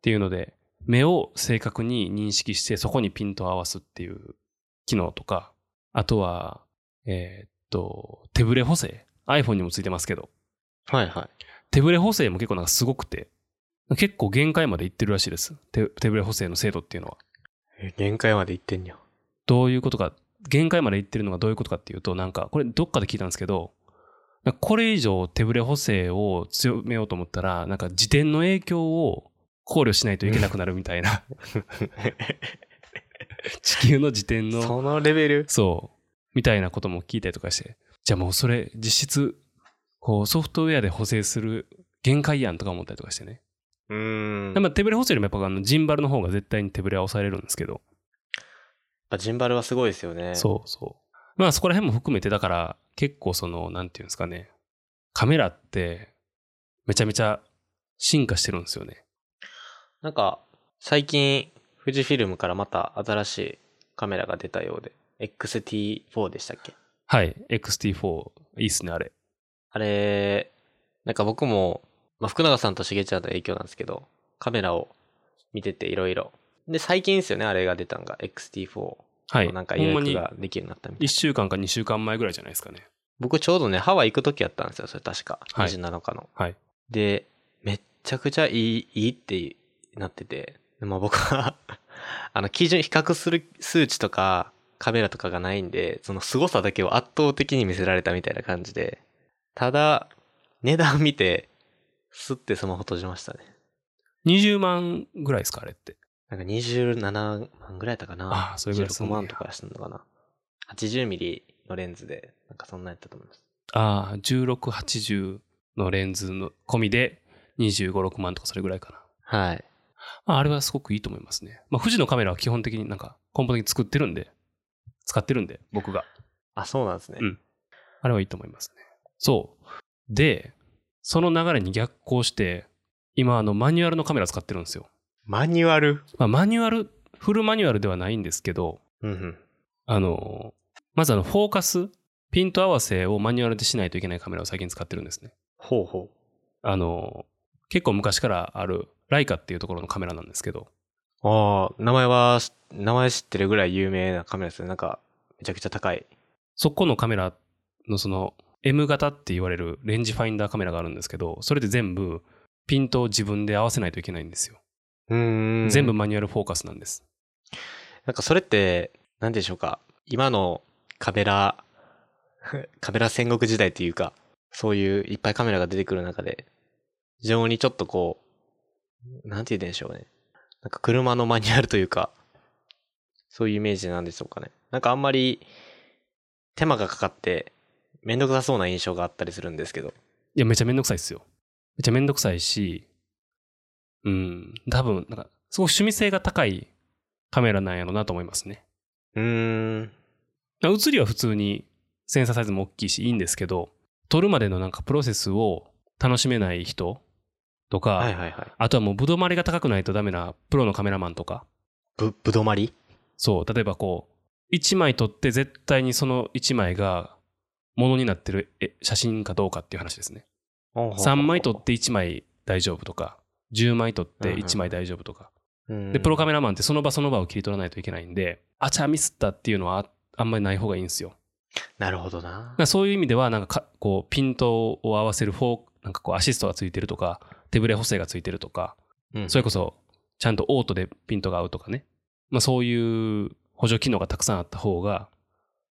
ていうので目を正確に認識してそこにピントを合わすっていう機能とかあとはえーっと手ブレ補正 iPhone にもついてますけど。はいはい。手ブレ補正も結構なんかすごくて。結構限界までいってるらしいです。手手ブレ補正の精度っていうのは。え限界までいってんや。どういうことか、限界までいってるのがどういうことかっていうと、なんか、これどっかで聞いたんですけど、これ以上手ブレ補正を強めようと思ったら、なんか自転の影響を考慮しないといけなくなるみたいな、地球の自転の、そのレベル？そう、みたいなことも聞いたりとかして、じゃあもうそれ実質、こうソフトウェアで補正する限界やんとか思ったりとかしてね。うーん。まあ、手ぶれ補正よりもやっぱあのジンバルの方が絶対に手ぶれは抑えれるんですけど、ぱジンバルはすごいですよね。そうそう。まあそこら辺も含めて、だから結構その、なんていうんですかね、カメラってめちゃめちゃ進化してるんですよね。なんか、最近、富士フィルムからまた新しいカメラが出たようで、XT4 でしたっけ？はい、XT4、いいっすね、あれ。あれ、なんか僕も、まあ、福永さんとしげちゃんの影響なんですけど、カメラを見てていろいろ。で、最近ですよね、あれが出たのが XT4。はい。なんか予約ができるようになったみたい1な。週間か2週間前ぐらいじゃないですかね。僕ちょうどね、ハワイ行く時やったんですよ、それ確か。はい27日の。はい。で、めっちゃくちゃいい、いいってなってて、でまあ僕は、あの、基準比較する数値とか、カメラとかがないんで、その凄さだけを圧倒的に見せられたみたいな感じで、ただ、値段見て、スッてスマホ閉じましたね。20万ぐらいですか、あれって。なんか27万ぐらいやったかな。ああそれぐらいす16ん万とかしたのかな。80ミリのレンズで、なんかそんなんやったと思います。ああ、16、80のレンズの込みで25、6万とかそれぐらいかな。はい。まあ、あれはすごくいいと思いますね。まあ、富士のカメラは基本的になんか根本的に作ってるんで、使ってるんで、僕が。あ、そうなんですね。うんあれはいいと思いますね。そう。で、その流れに逆行して、今、あの、マニュアルのカメラ使ってるんですよ。マニュアル？まあ、マニュアル、フルマニュアルではないんですけど、うんうん。あの、まずあの、フォーカス、ピント合わせをマニュアルでしないといけないカメラを最近使ってるんですね。ほうほあの、結構昔からある、ライカっていうところのカメラなんですけど、う。ああ、名前は、名前知ってるぐらい有名なカメラですね。なんか、めちゃくちゃ高い。そこのカメラのその M 型って言われるレンジファインダーカメラがあるんですけど、それで全部ピントを自分で合わせないといけないんですよ。うーん。全部。マニュアルフォーカスなんです。なんかそれって、なんでしょうか。今のカメラ、カメラ戦国時代っていうか、そういういっぱいカメラが出てくる中で、非常にちょっとこう、なんて言うんでしょうね。なんか車のマニュアルというか、そういうイメージなんでしょうかね。なんかあんまり手間がかかって、めんどくさそうな印象があったりするんですけど。いや、めちゃめんどくさいですよ。めちゃめんどくさいし、うん、多分、なんか、すごく趣味性が高いカメラなんやろなと思いますね。うーん。写りは普通にセンサーサイズも大きいしいいんですけど、撮るまでのなんかプロセスを楽しめない人とか、はいはいはい。あとはもうぶどまりが高くないとダメなプロのカメラマンとか、ぶ、ぶどまり？そう、例えばこう、1枚撮って絶対にその1枚がものになってるえ写真かどうかっていう話ですね。3枚撮って1枚大丈夫とか、10枚撮って1枚大丈夫とか。で、プロカメラマンってその場その場を切り取らないといけないんで、あちゃミスったっていうのはああんまりない方がいいんですよ。なるほどなそういう意味では、なんかかこう、ピントを合わせるフォー、なんかこう、アシストがついてるとか、手ブレ補正がついてるとか、うんそれこそ、ちゃんとオートでピントが合うとかね。まあそういう補助機能がたくさんあった方が、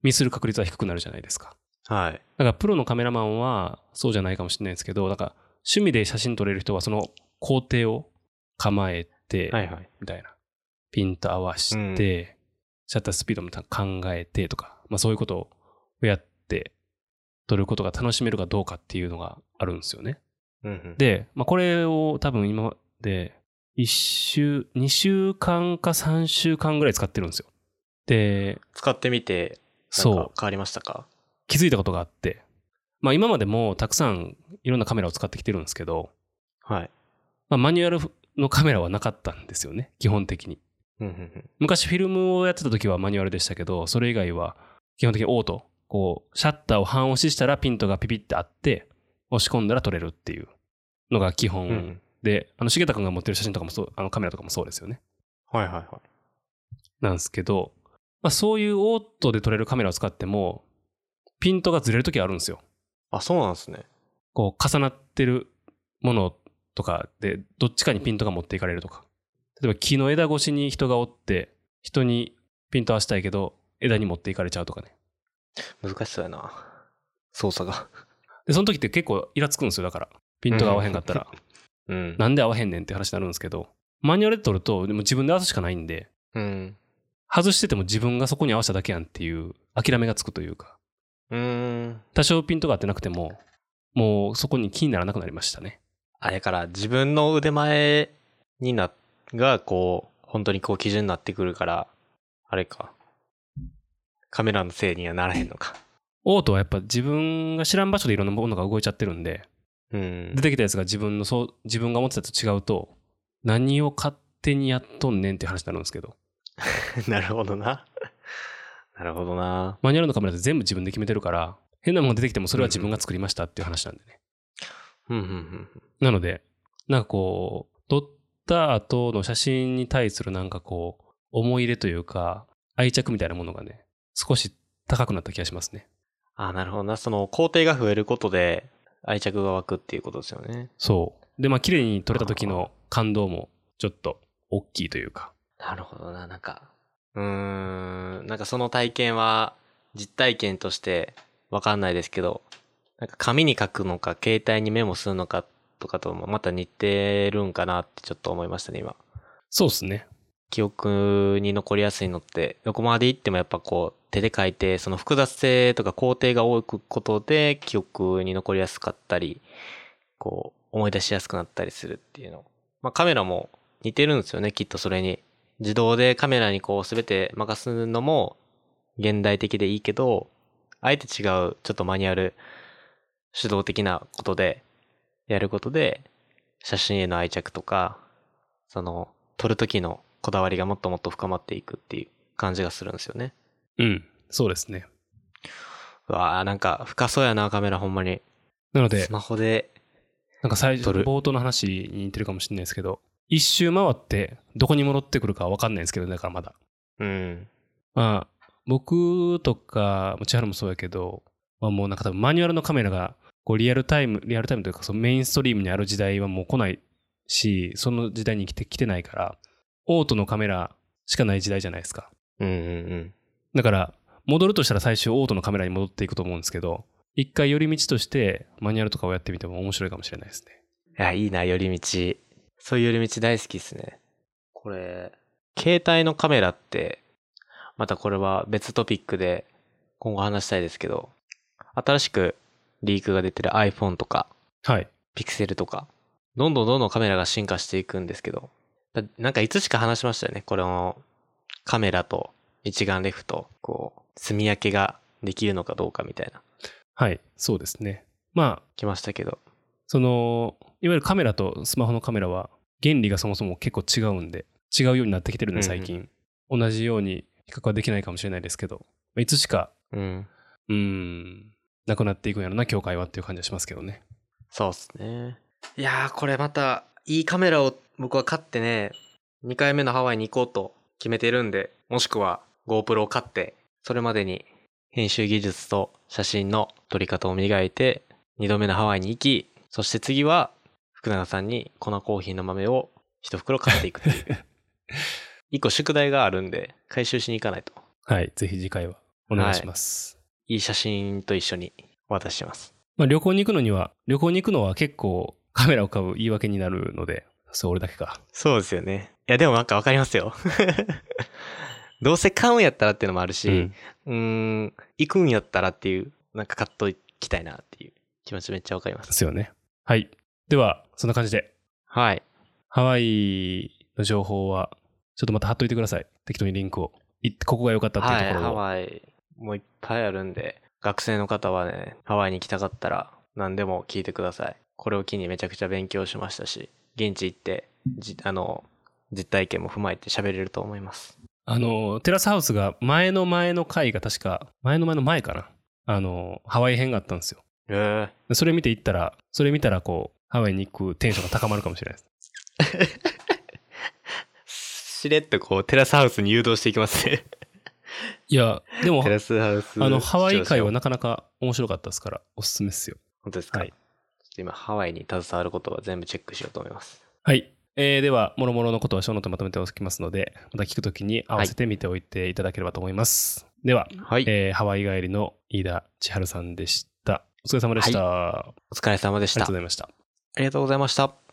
ミスる確率は低くなるじゃないですか。はい。だからプロのカメラマンはそうじゃないかもしれないですけど、だから趣味で写真撮れる人はその工程を構えて、はいはい。みたいな。ピント合わして、シャッタースピードも考えてとか、まあそういうことをやって撮ることが楽しめるかどうかっていうのがあるんですよね。で、まあこれを多分今まで1週、2週間か3週間ぐらい使ってるんですよ。で、使ってみて、そう変わりましたか？気づいたことがあって、まあ今までもたくさんいろんなカメラを使ってきてるんですけど、はい。まあマニュアルのカメラはなかったんですよね、基本的に。うんうんうん昔フィルムをやってた時はマニュアルでしたけど、それ以外は基本的にオート。こう、シャッターを半押ししたらピントがピピってあって、押し込んだら撮れるっていうのが基本。うんうんで、あの、重田君が持ってる写真とかもそう、あのカメラとかもそうですよね。はいはいはい。なんですけど、まあそういうオートで撮れるカメラを使っても、ピントがずれる時あるんですよ。あ、そうなんですね。こう、重なってるものとかで、どっちかにピントが持っていかれるとか。例えば木の枝越しに人がおって、人にピント合わせたいけど、枝に持っていかれちゃうとかね。難しそうやな。操作が。で、その時って結構イラつくんですよ、だから。ピントが合わへんかったら。うん。なんで合わへんねんって話になるんですけど、マニュアルで撮ると、でも自分で合わすしかないんで、うん。外してても自分がそこに合わせただけやんっていう諦めがつくというか、うーん。多少ピントが合ってなくても、もうそこに気にならなくなりましたね。あれから自分の腕前にな、がこう、本当にこう基準になってくるから、あれか。カメラのせいにはならへんのか。オートはやっぱ自分が知らん場所でいろんなものが動いちゃってるんで、うん出。てきたやつが自分のそう自分が思ってたと違うと何を勝手にやっとんねんって話になるんですけど なるほどな。なるほどな。マニュアルのカメラって全部自分で決めてるから変なものが出てきてもそれは自分が作りましたっていう話なんでね、うんうんうん。なのでなんかこう撮った後の写真に対するなんかこう思い入れというか愛着みたいなものがね少し高くなった気がしますねあなるほどな。その工程が増えることで愛着が湧くっていうことですよね。そうでまあ綺麗に撮れた時の感動もちょっと大きいというかなるほどな。なんか、うーん、なんかその体験は実体験としてわかんないですけど、なんか紙に書くのか、携帯にメモするのかとかともまた似てるんかなってちょっと思いましたね、今。そうですね記憶に残りやすいのって、どこまで行ってもやっぱこう手で書いて、その複雑性とか工程が多くことで記憶に残りやすかったり、こう思い出しやすくなったりするっていうの。まあカメラも似てるんですよね、きっとそれに。自動でカメラにこうすべて任すのも現代的でいいけど、あえて違うちょっとマニュアル主導的なことでやることで、写真への愛着とか、その撮る時のこだわりがもっともっと深まっていくっていう感じがするんですよね。うんそうですねうわあなんか深そうやな、カメラほんまに。なのでスマホで、なんか最初冒頭の話に似てるかもしれないですけど一周回ってどこに戻ってくるか分かんないんですけどだからまだうん。まあ僕とか千春もそうやけど、まあ、もうなんか多分マニュアルのカメラがこうリアルタイムリアルタイムというかそのメインストリームにある時代はもう来ないしその時代に来てきてないからオートのカメラしかない時代じゃないですかうんうんうん。だから戻るとしたら最終オートのカメラに戻っていくと思うんですけど一回寄り道としてマニュアルとかをやってみても面白いかもしれないですねいや、いいな、寄り道。そういう寄り道大好きですね。これ、携帯のカメラって、またこれは別トピックで今後話したいですけど、新しくリークが出てる iPhone とか、はいピクセルとか、どんどんどんどんカメラが進化していくんですけど、だなんかいつしか話しましたよね。これのカメラと一眼レフと、こう、炭焼けができるのかどうかみたいな、はいそうですねまあ来ましたけど。そのいわゆるカメラとスマホのカメラは原理がそもそも結構違うんで違うようになってきてるんで最近、同じように比較はできないかもしれないですけどまあいつしかうん。うーんなくなっていくんやろな境界はっていう感じはしますけどねそうっすね。いやー、これまた、いいカメラを僕は買ってね、2回目のハワイに行こうと決めてるんで、もしくは GoPro を買って、それまでに編集技術と写真の撮り方を磨いて、2度目のハワイに行き、そして次は、福永さんに粉コーヒーの豆を一袋買っていくという。一個宿題があるんで、回収しに行かないと。はいぜひ次回はお願いします、いい写真と一緒にお渡しします。まあ、旅行に行くのには旅行に行くのは結構カメラを買う言い訳になるのでそう俺だけかそうですよね。いや、でもなんかわかりますよ。どうせ買うんやったらっていうのもあるし、うんん、行くんやったらっていう、なんか買っときたいなっていう気持ちめっちゃわかりま。ですすよねはいではそんな感じではい。ハワイの情報はちょっとまた貼っといてください適当にリンクをいここが良かったっていうはい、ハところを、ワイ、もういっぱいあるんで、学生の方はね、ハワイに行きたかったら何でも聞いてください。これを機にめちゃくちゃ勉強しましたし、現地行って、じあの、実体験も踏まえて喋れると思います。あの、テラスハウスが前の前の回が確か、前の前の前かな。あの、ハワイ編があったんですよ。ええでそれ見ていったら、それ見たらこう、ハワイに行くテンションが高まるかもしれないです。しれっとこう、テラスハウスに誘導していきますね。いや、でもテ、ラスハウス。あの、ハワイ会はな、なかなか面白かったですから、おすすめですよ。本当ですか、はいちょっと今、ハワイに携わることは全部チェックしようと思います。はい。えーでは、もろもろのことはショーノートにまとめておきますので、また聞くときに合わせて見ておいていただければと思います。では、はい。えーハワイ帰りの飯田千春さんでした。お疲れ様でした。あお疲れ様でした。りがとうございました。ありがとうございました。